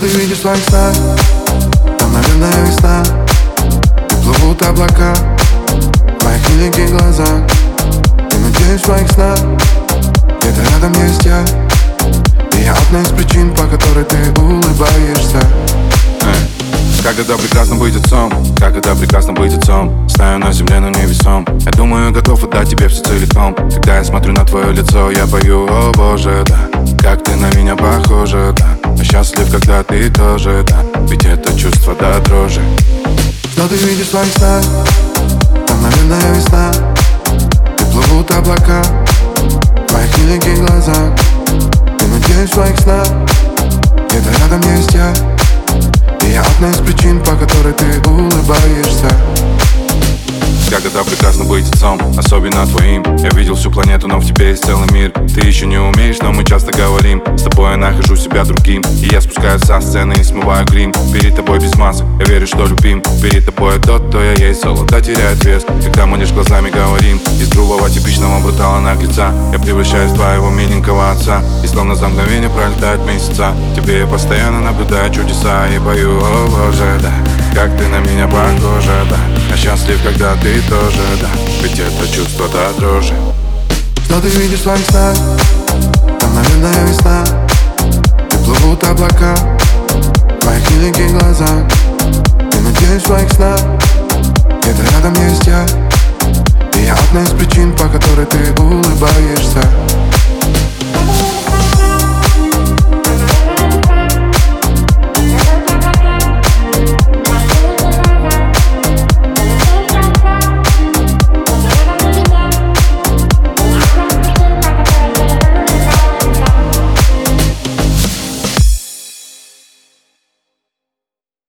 Ты видишь в своих снах? Там, наверное, весна. И плывут облака. В моих великих глазах И надеюсь в своих снах Где-то рядом есть я. И я одна из причин, по которой ты улыбаешься. Как это прекрасно быть отцом, как это прекрасно быть отцом? Стою на земле, но невесом Я думаю, готов отдать тебе все целиком. Когда я смотрю на твое лицо, я пою, о боже, да Как ты на меня похожа, да счастлив, когда ты тоже, да. Ведь это чувство до дрожи. Что ты видишь в своих снах? Наверное, весна. И плывут облака. В моих великих глазах. И надеюсь в своих снах. Где-то рядом есть я. И я одна из причин, по которой ты улыбаешься это прекрасно быть отцом, особенно твоим. Я видел всю планету, но в тебе есть целый мир. Ты еще не умеешь, но мы часто говорим. С тобой я нахожу себя другим. И я спускаюсь со сцены и смываю грим. Перед тобой без масок, я верю, что любим. Перед тобой я тот, кто я есть, золото теряет вес. Когда мы лишь глазами говорим Из грубого типичного брутала наглеца. Я превращаюсь в твоего миленького отца. И словно за мгновение пролетают месяца. Тебе я постоянно наблюдаю чудеса И пою, о боже, да Как ты на меня похожа, да. Я счастлив, когда ты тоже, да. Ведь это чувство до дрожи. Что ты видишь в своих снах? Там, наверное, весна. И плывут облака. В моих великих глазах И надеюсь в своих снах Где-то рядом есть я. И я одна из причин, по которой ты улыбаешься